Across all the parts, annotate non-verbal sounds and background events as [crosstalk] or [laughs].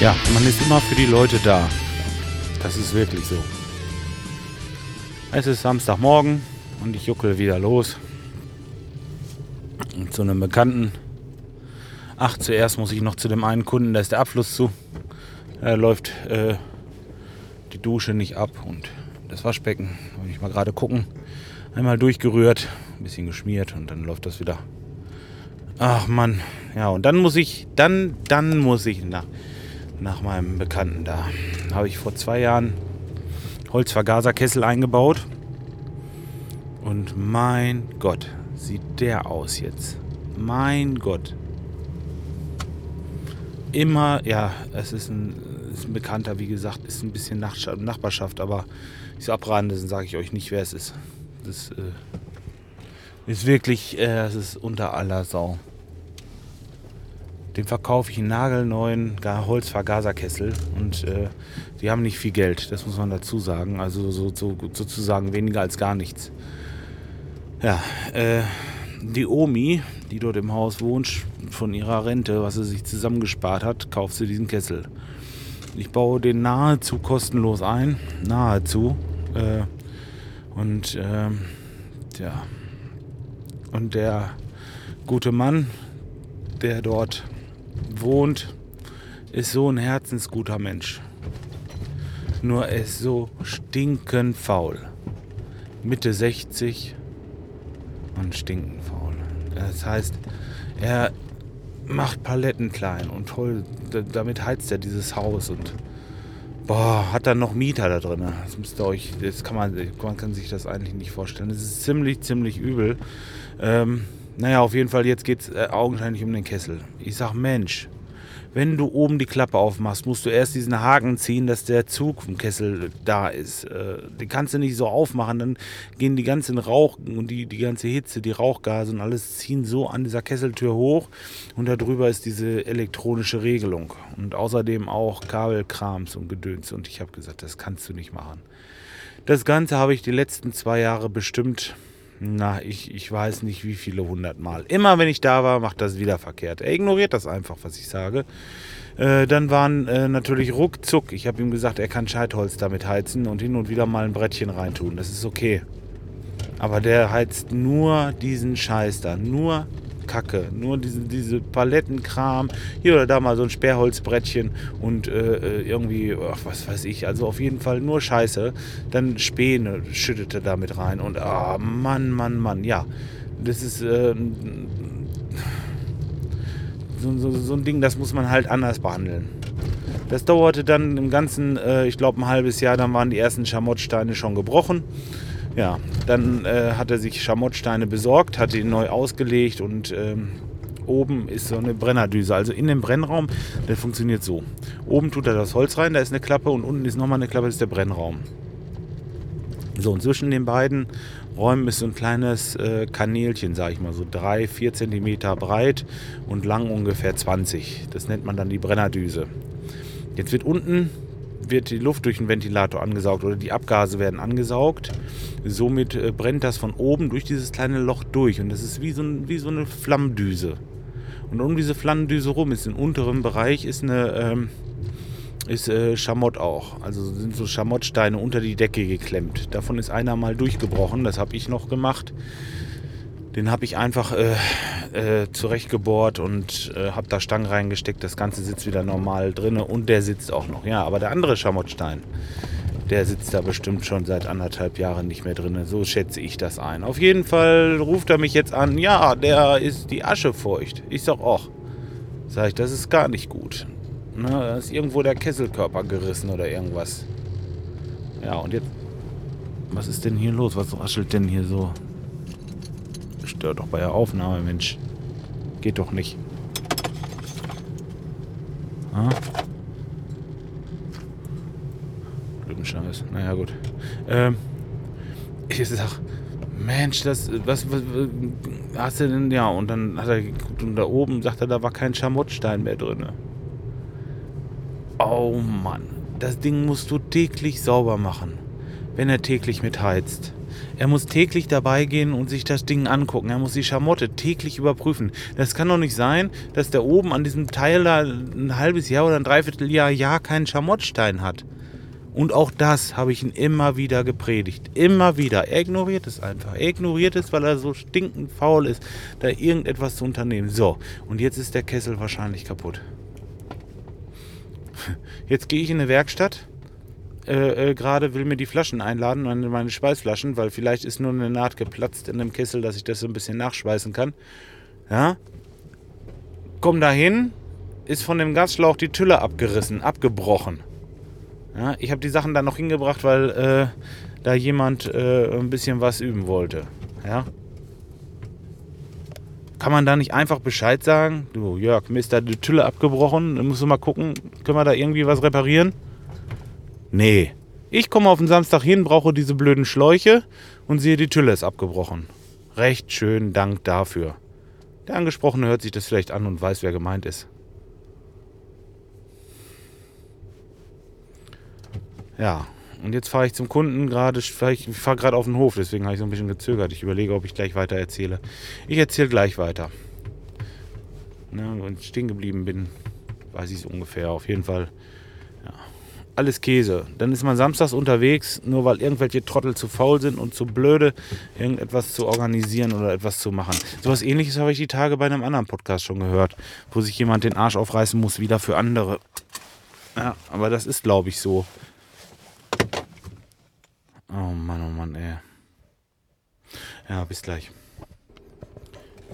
Ja, man ist immer für die Leute da. Das ist wirklich so. Es ist Samstagmorgen und ich juckel wieder los. Und zu einem Bekannten. Ach, zuerst muss ich noch zu dem einen Kunden, da ist der Abfluss zu. Da läuft äh, die Dusche nicht ab und das Waschbecken. Wollte ich mal gerade gucken. Einmal durchgerührt, ein bisschen geschmiert und dann läuft das wieder. Ach Mann, ja und dann muss ich, dann, dann muss ich nach, nach meinem Bekannten da. Habe ich vor zwei Jahren Holzvergaserkessel eingebaut und mein Gott, sieht der aus jetzt. Mein Gott. Immer, ja, es ist ein, ist ein Bekannter, wie gesagt, ist ein bisschen Nach Nachbarschaft, aber ich so abraten, sage ich euch nicht, wer es ist. Das äh, ist wirklich, äh, es ist unter aller Sau. Dem verkaufe ich einen nagelneuen Holzvergaserkessel und äh, die haben nicht viel Geld, das muss man dazu sagen. Also so, so, sozusagen weniger als gar nichts. Ja, äh, die Omi, die dort im Haus wohnt, von ihrer Rente, was sie sich zusammengespart hat, kauft sie diesen Kessel. Ich baue den nahezu kostenlos ein, nahezu. Äh, und ähm, ja, und der gute Mann, der dort wohnt, ist so ein herzensguter Mensch. Nur er ist so stinkend faul. Mitte 60 und stinkend faul. Das heißt, er macht Paletten klein und toll. Damit heizt er dieses Haus und boah, hat dann noch Mieter da drin. Das müsst ihr euch, das kann man, man kann sich das eigentlich nicht vorstellen. Das ist ziemlich, ziemlich übel. Ähm, naja, auf jeden Fall, jetzt geht es äh, augenscheinlich um den Kessel. Ich sag, Mensch, wenn du oben die Klappe aufmachst, musst du erst diesen Haken ziehen, dass der Zug vom Kessel da ist. Äh, den kannst du nicht so aufmachen, dann gehen die ganzen Rauch und die, die ganze Hitze, die Rauchgase und alles ziehen so an dieser Kesseltür hoch und darüber ist diese elektronische Regelung und außerdem auch Kabelkrams und Gedöns und ich habe gesagt, das kannst du nicht machen. Das Ganze habe ich die letzten zwei Jahre bestimmt na, ich, ich weiß nicht wie viele hundert Mal. Immer wenn ich da war, macht das wieder verkehrt. Er ignoriert das einfach, was ich sage. Äh, dann waren äh, natürlich ruckzuck. Ich habe ihm gesagt, er kann Scheitholz damit heizen und hin und wieder mal ein Brettchen reintun. Das ist okay. Aber der heizt nur diesen Scheiß da. Nur Kacke. Nur diese, diese Palettenkram. Hier oder da mal so ein Sperrholzbrettchen und äh, äh, irgendwie, ach, was weiß ich, also auf jeden Fall nur Scheiße. Dann Späne schüttete da mit rein und ah, oh, Mann, Mann, Mann, ja. Das ist äh, so, so, so ein Ding, das muss man halt anders behandeln. Das dauerte dann im Ganzen, äh, ich glaube, ein halbes Jahr, dann waren die ersten Schamottsteine schon gebrochen. Ja, dann äh, hat er sich Schamottsteine besorgt, hat ihn neu ausgelegt und ähm, oben ist so eine Brennerdüse. Also in dem Brennraum, der funktioniert so. Oben tut er das Holz rein, da ist eine Klappe und unten ist nochmal eine Klappe, das ist der Brennraum. So, und zwischen den beiden Räumen ist so ein kleines äh, Kanälchen, sage ich mal, so 3, 4 cm breit und lang ungefähr 20. Das nennt man dann die Brennerdüse. Jetzt wird unten wird die Luft durch den Ventilator angesaugt oder die Abgase werden angesaugt. Somit äh, brennt das von oben durch dieses kleine Loch durch und das ist wie so, ein, wie so eine Flammdüse. Und um diese Flammdüse rum ist im unteren Bereich ist eine ähm, ist äh, Schamott auch. Also sind so Schamottsteine unter die Decke geklemmt. Davon ist einer mal durchgebrochen, das habe ich noch gemacht. Den habe ich einfach äh, äh, zurechtgebohrt und äh, habe da Stangen reingesteckt. Das Ganze sitzt wieder normal drin und der sitzt auch noch. Ja, aber der andere Schamottstein, der sitzt da bestimmt schon seit anderthalb Jahren nicht mehr drin. So schätze ich das ein. Auf jeden Fall ruft er mich jetzt an. Ja, der ist die Asche feucht. Ich sag auch. Sag ich, das ist gar nicht gut. Ne, da ist irgendwo der Kesselkörper gerissen oder irgendwas. Ja, und jetzt. Was ist denn hier los? Was raschelt denn hier so? Stört doch bei der Aufnahme, Mensch. Geht doch nicht. Ah. Scheiß. Naja, gut. Ähm, ich sag, Mensch, das, was, was, was, hast du denn, ja, und dann hat er geguckt und da oben sagt er, da war kein Schamottstein mehr drin. Oh Mann, das Ding musst du täglich sauber machen, wenn er täglich mit heizt. Er muss täglich dabei gehen und sich das Ding angucken. Er muss die Schamotte täglich überprüfen. Das kann doch nicht sein, dass der oben an diesem Teil da ein halbes Jahr oder ein Dreivierteljahr Jahr keinen Schamottstein hat. Und auch das habe ich ihn immer wieder gepredigt. Immer wieder. Er ignoriert es einfach. Er ignoriert es, weil er so stinkend faul ist, da irgendetwas zu unternehmen. So, und jetzt ist der Kessel wahrscheinlich kaputt. [laughs] Jetzt gehe ich in eine Werkstatt. Äh, äh, Gerade will mir die Flaschen einladen, meine, meine Schweißflaschen, weil vielleicht ist nur eine Naht geplatzt in dem Kessel, dass ich das so ein bisschen nachschweißen kann. Ja. Komm da hin, ist von dem Gasschlauch die Tülle abgerissen, abgebrochen. Ja, ich habe die Sachen dann noch hingebracht, weil äh, da jemand äh, ein bisschen was üben wollte. Ja. Kann man da nicht einfach Bescheid sagen? Du, Jörg, mir ist da die Tülle abgebrochen. Dann musst du mal gucken, können wir da irgendwie was reparieren? Nee. Ich komme auf den Samstag hin, brauche diese blöden Schläuche und sehe, die Tülle ist abgebrochen. Recht schön, Dank dafür. Der Angesprochene hört sich das vielleicht an und weiß, wer gemeint ist. Ja, und jetzt fahre ich zum Kunden gerade, ich fahre gerade auf den Hof, deswegen habe ich so ein bisschen gezögert. Ich überlege, ob ich gleich weiter erzähle. Ich erzähle gleich weiter. Wenn ich stehen geblieben bin, weiß ich es ungefähr. Auf jeden Fall, ja, alles Käse. Dann ist man samstags unterwegs, nur weil irgendwelche Trottel zu faul sind und zu blöde, irgendetwas zu organisieren oder etwas zu machen. So was ähnliches habe ich die Tage bei einem anderen Podcast schon gehört, wo sich jemand den Arsch aufreißen muss, wieder für andere. Ja, aber das ist, glaube ich, so. Oh Mann, oh Mann, ey. Ja, bis gleich.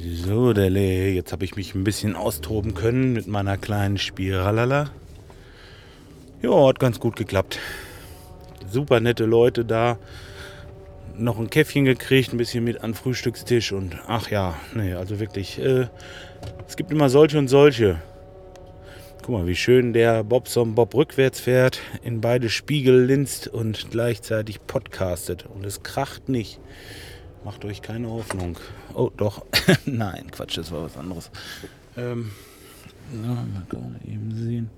So, Dele, jetzt habe ich mich ein bisschen austoben können mit meiner kleinen Spiralala. Ja, hat ganz gut geklappt. Super nette Leute da. Noch ein Käffchen gekriegt, ein bisschen mit an Frühstückstisch und ach ja, nee, also wirklich, äh, es gibt immer solche und solche. Guck mal, wie schön der Bobson Bob rückwärts fährt, in beide Spiegel linst und gleichzeitig podcastet. Und es kracht nicht. Macht euch keine Hoffnung. Oh, doch. [laughs] Nein, Quatsch, das war was anderes. Ähm, na, mal eben sehen.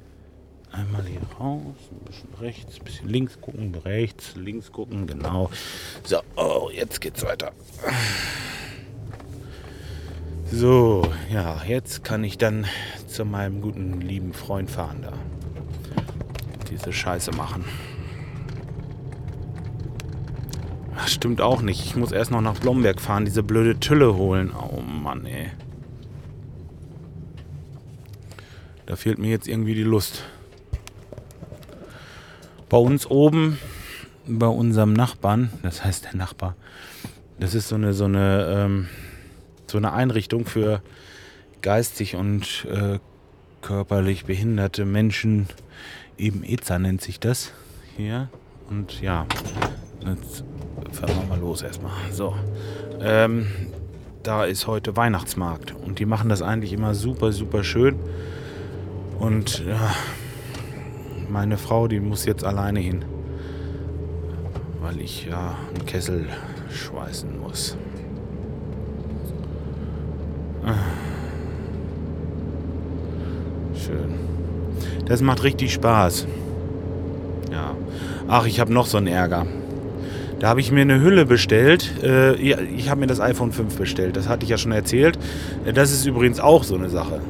Einmal hier raus, ein bisschen rechts, ein bisschen links gucken, rechts, links gucken, genau. So, oh, jetzt geht's weiter. So, ja, jetzt kann ich dann zu meinem guten lieben Freund fahren da. Diese Scheiße machen. Ach, stimmt auch nicht. Ich muss erst noch nach Blomberg fahren, diese blöde Tülle holen. Oh Mann, ey. Da fehlt mir jetzt irgendwie die Lust. Bei uns oben, bei unserem Nachbarn, das heißt der Nachbar, das ist so eine, so eine, ähm, so eine Einrichtung für geistig und äh, körperlich behinderte Menschen. Eben EZA nennt sich das hier. Und ja, jetzt fahren wir mal los erstmal. So, ähm, da ist heute Weihnachtsmarkt und die machen das eigentlich immer super, super schön. Und ja, meine Frau, die muss jetzt alleine hin, weil ich ja einen Kessel schweißen muss. Schön. Das macht richtig Spaß. Ja. Ach, ich habe noch so einen Ärger. Da habe ich mir eine Hülle bestellt. Äh, ich habe mir das iPhone 5 bestellt. Das hatte ich ja schon erzählt. Äh, das ist übrigens auch so eine Sache.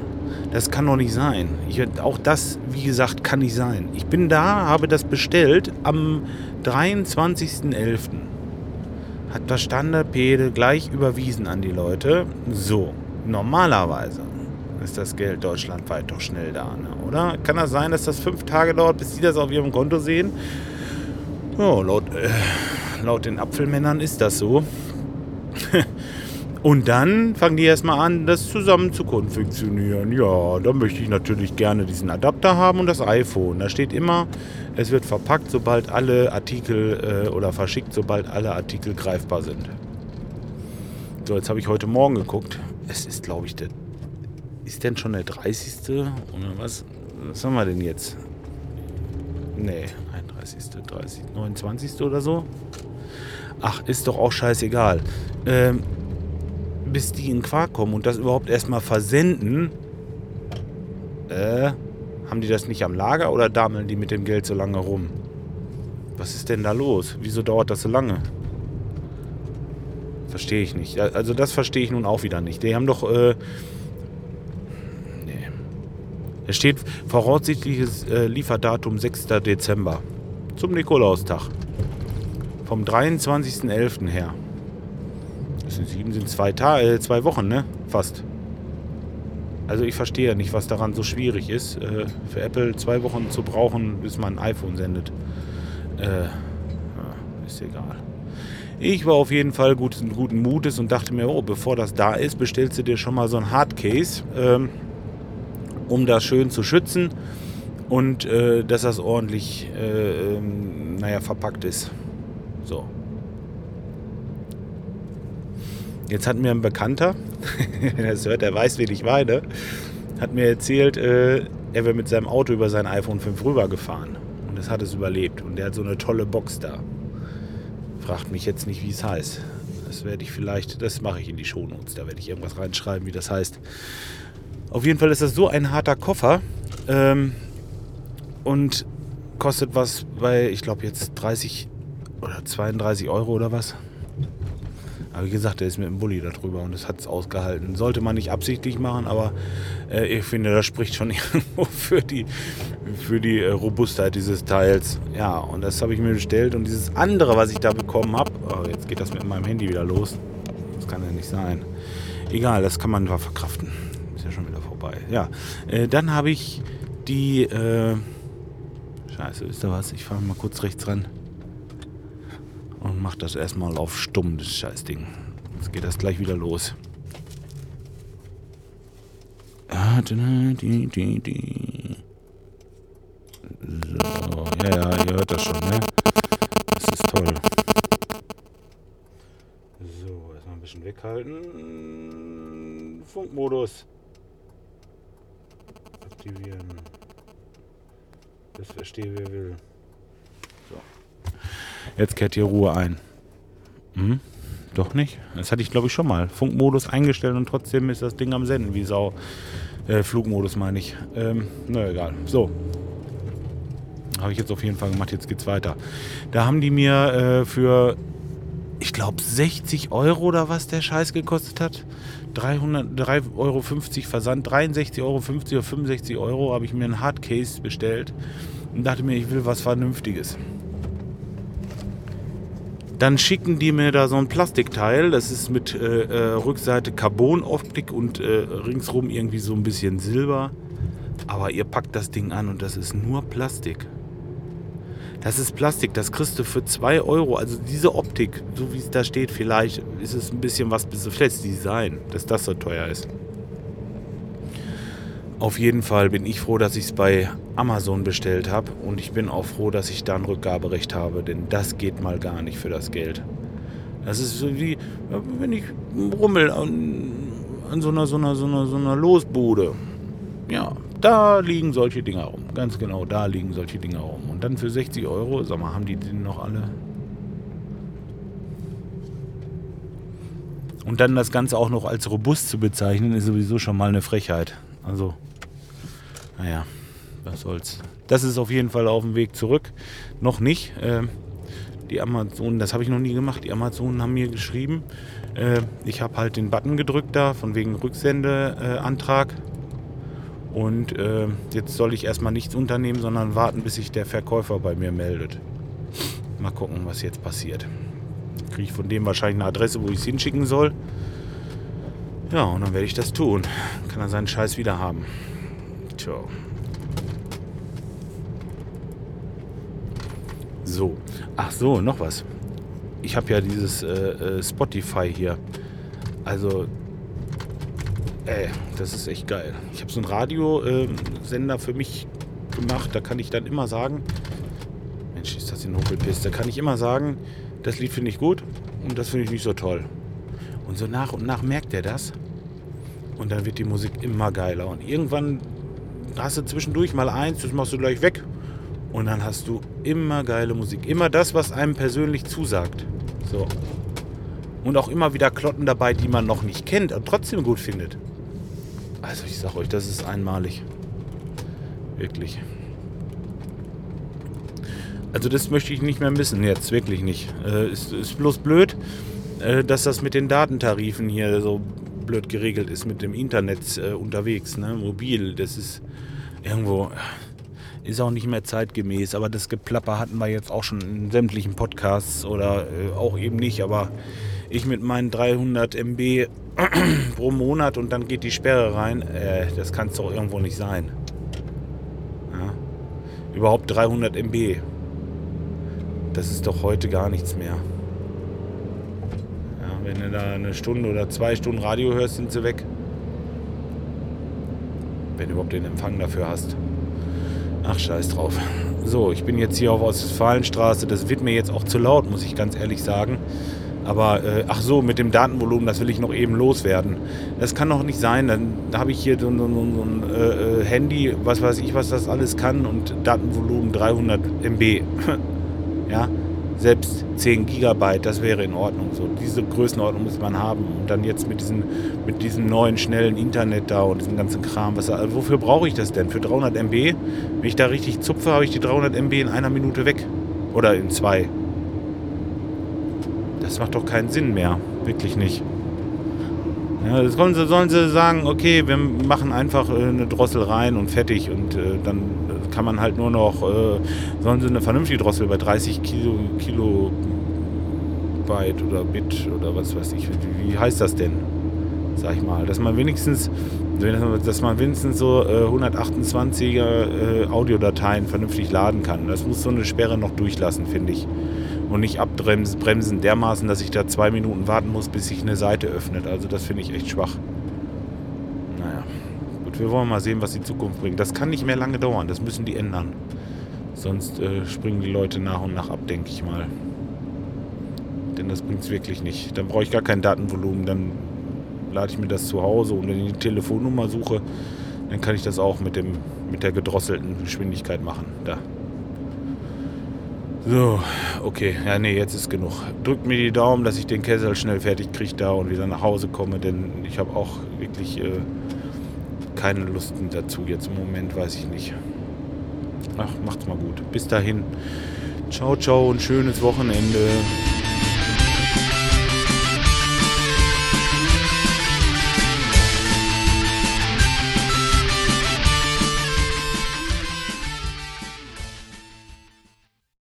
Das kann doch nicht sein. Ich, auch das, wie gesagt, kann nicht sein. Ich bin da, habe das bestellt am 23.11. Hat das Standardpede gleich überwiesen an die Leute. So, normalerweise ist das Geld deutschlandweit doch schnell da, ne? oder? Kann das sein, dass das fünf Tage dauert, bis sie das auf ihrem Konto sehen? Ja, laut, äh, laut den Apfelmännern ist das so. [laughs] Und dann fangen die erstmal an, das zusammen zu konfektionieren. Ja, da möchte ich natürlich gerne diesen Adapter haben und das iPhone. Da steht immer, es wird verpackt, sobald alle Artikel äh, oder verschickt, sobald alle Artikel greifbar sind. So, jetzt habe ich heute Morgen geguckt. Es ist, glaube ich, der. Ist denn schon der 30. Oder was? Was haben wir denn jetzt? Nee, 31., 30., 29. oder so? Ach, ist doch auch scheißegal. Ähm, bis die in Quark kommen und das überhaupt erstmal versenden, äh, haben die das nicht am Lager oder dameln die mit dem Geld so lange rum? Was ist denn da los? Wieso dauert das so lange? Verstehe ich nicht. Also das verstehe ich nun auch wieder nicht. Die haben doch... Äh, nee. Es steht voraussichtliches äh, Lieferdatum 6. Dezember. Zum Nikolaustag. Vom 23.11. her. Das sind sieben, sind zwei, Tage, äh, zwei Wochen, ne? Fast. Also ich verstehe ja nicht, was daran so schwierig ist, äh, für Apple zwei Wochen zu brauchen, bis man ein iPhone sendet. Äh, ist egal. Ich war auf jeden Fall gut, guten Mutes und dachte mir, oh, bevor das da ist, bestellst du dir schon mal so ein Hardcase, ähm, um das schön zu schützen und äh, dass das ordentlich, äh, ähm, naja, verpackt ist. So. Jetzt hat mir ein Bekannter, wenn er das hört, der weiß, wen ich meine, hat mir erzählt, äh, er wäre mit seinem Auto über sein iPhone 5 rübergefahren. Und das hat es überlebt. Und der hat so eine tolle Box da. Fragt mich jetzt nicht, wie es heißt. Das werde ich vielleicht, das mache ich in die Shownotes, da werde ich irgendwas reinschreiben, wie das heißt. Auf jeden Fall ist das so ein harter Koffer ähm, und kostet was bei, ich glaube jetzt 30 oder 32 Euro oder was. Aber wie gesagt, der ist mit dem Bulli da drüber und das hat es ausgehalten. Sollte man nicht absichtlich machen, aber äh, ich finde, das spricht schon [laughs] irgendwo für die, für die äh, Robustheit dieses Teils. Ja, und das habe ich mir bestellt. Und dieses andere, was ich da bekommen habe, oh, jetzt geht das mit meinem Handy wieder los. Das kann ja nicht sein. Egal, das kann man verkraften. Ist ja schon wieder vorbei. Ja, äh, dann habe ich die. Äh, Scheiße, wisst ihr was? Ich fahre mal kurz rechts ran und mache das erstmal auf stumm, das Scheißding. Jetzt geht das gleich wieder los. Ah, so, ja, ja, ihr hört das schon, ne? Das ist toll. So, erstmal ein bisschen weghalten. Funkmodus. Aktivieren. Das verstehe, wer will. Jetzt kehrt hier Ruhe ein. Hm? Doch nicht? Das hatte ich, glaube ich, schon mal. Funkmodus eingestellt und trotzdem ist das Ding am Senden, wie Sau. Äh, Flugmodus meine ich. Ähm, na egal. So. Habe ich jetzt auf jeden Fall gemacht. Jetzt geht's weiter. Da haben die mir äh, für, ich glaube, 60 Euro oder was der Scheiß gekostet hat. 303,50 Euro Versand, 63,50 Euro oder 65 Euro habe ich mir ein Hardcase bestellt und dachte mir, ich will was Vernünftiges. Dann schicken die mir da so ein Plastikteil. Das ist mit äh, äh, Rückseite Carbonoptik und äh, ringsrum irgendwie so ein bisschen Silber. Aber ihr packt das Ding an und das ist nur Plastik. Das ist Plastik, das kriegst du für 2 Euro. Also diese Optik, so wie es da steht, vielleicht ist es ein bisschen was, vielleicht Design, dass das so teuer ist. Auf jeden Fall bin ich froh, dass ich es bei Amazon bestellt habe und ich bin auch froh, dass ich da ein Rückgaberecht habe, denn das geht mal gar nicht für das Geld. Das ist so wie, wenn ich rummel an, an so, einer, so, einer, so, einer, so einer Losbude. Ja, da liegen solche Dinger rum. Ganz genau, da liegen solche Dinger rum. Und dann für 60 Euro, sag mal, haben die den noch alle? Und dann das Ganze auch noch als robust zu bezeichnen, ist sowieso schon mal eine Frechheit. Also, naja, was soll's. Das ist auf jeden Fall auf dem Weg zurück. Noch nicht. Äh, die Amazonen, das habe ich noch nie gemacht. Die Amazonen haben mir geschrieben. Äh, ich habe halt den Button gedrückt da, von wegen Rücksendeantrag. Äh, und äh, jetzt soll ich erstmal nichts unternehmen, sondern warten, bis sich der Verkäufer bei mir meldet. Mal gucken, was jetzt passiert. Kriege ich von dem wahrscheinlich eine Adresse, wo ich es hinschicken soll. Ja, und dann werde ich das tun. Kann er seinen Scheiß wieder haben. Tja. So. Ach so, noch was. Ich habe ja dieses äh, äh, Spotify hier. Also, ey, das ist echt geil. Ich habe so einen Radiosender für mich gemacht. Da kann ich dann immer sagen, Mensch, ist das ein Hochelpiss. Da kann ich immer sagen, das Lied finde ich gut und das finde ich nicht so toll. Und so nach und nach merkt er das. Und dann wird die Musik immer geiler. Und irgendwann hast du zwischendurch mal eins, das machst du gleich weg. Und dann hast du immer geile Musik. Immer das, was einem persönlich zusagt. So. Und auch immer wieder Klotten dabei, die man noch nicht kennt und trotzdem gut findet. Also ich sag euch, das ist einmalig. Wirklich. Also das möchte ich nicht mehr missen jetzt, wirklich nicht. Äh, ist, ist bloß blöd. äh, dass das mit den Datentarifen hier so blöd geregelt ist mit dem Internet äh, unterwegs, ne? mobil. Das ist irgendwo ist auch nicht mehr zeitgemäß, aber das Geplapper hatten wir jetzt auch schon in sämtlichen Podcasts oder äh, auch eben nicht, aber ich mit meinen 300 MB [clears throat] pro Monat und dann geht die Sperre rein, äh, das kann es doch irgendwo nicht sein. Ja? Überhaupt 300 MB. Das ist doch heute gar nichts mehr. Ja, wenn du da eine Stunde oder zwei Stunden Radio hörst, sind sie weg. Wenn du überhaupt den Empfang dafür hast. Ach, scheiß drauf. So, ich bin jetzt hier auf Ostfalenstraße. Das wird mir jetzt auch zu laut, muss ich ganz ehrlich sagen. Aber äh, ach so, mit dem Datenvolumen, das will ich noch eben loswerden. Das kann doch nicht sein. Dann habe ich hier so, so, so ein äh, äh, Handy, was weiß ich, was das alles kann und Datenvolumen 300 MB. [laughs] ja, selbst 10 Gigabyte, das wäre in Ordnung. So, diese Größenordnung muss man haben. Und dann jetzt mit, diesen, mit diesem neuen, schnellen Internet da und diesem ganzen Kram. Was, also wofür brauche ich das denn? Für 300 MB? Wenn ich da richtig zupfe, habe ich die 300 MB in einer Minute weg. Oder in zwei. Das macht doch keinen Sinn mehr. Wirklich nicht. Ja, das sollen sie, sollen sie sagen, okay, wir machen einfach äh, eine Drossel rein und fertig. Und äh, dann kann man halt nur noch, äh, sollen sie eine vernünftige Drossel bei 30 Kilo, Kilo Byte oder Bit oder was weiß ich, wie, wie heißt das denn? Sag ich mal, dass man wenigstens, dass man wenigstens so äh, 128er äh, Audiodateien vernünftig laden kann. Das muss so eine Sperre noch durchlassen, finde ich und nicht abbremsen dermaßen, dass ich da zwei Minuten warten muss, bis sich eine Seite öffnet. Also das finde ich echt schwach. Wir wollen mal sehen, was die Zukunft bringt. Das kann nicht mehr lange dauern, das müssen die ändern. Sonst äh, springen die Leute nach und nach ab, denke ich mal. Denn das bringt es wirklich nicht. Dann brauche ich gar kein Datenvolumen. Dann lade ich mir das zu Hause und wenn ich die Telefonnummer suche, dann kann ich das auch mit, dem, mit der gedrosselten Geschwindigkeit machen. Da. So, okay. Ja, nee, jetzt ist genug. Drückt mir die Daumen, dass ich den Kessel schnell fertig kriege da und wieder nach Hause komme, denn ich habe auch wirklich äh, keine Lust dazu jetzt im Moment, weiß ich nicht. Ach, macht's mal gut. Bis dahin. Ciao, ciao und schönes Wochenende.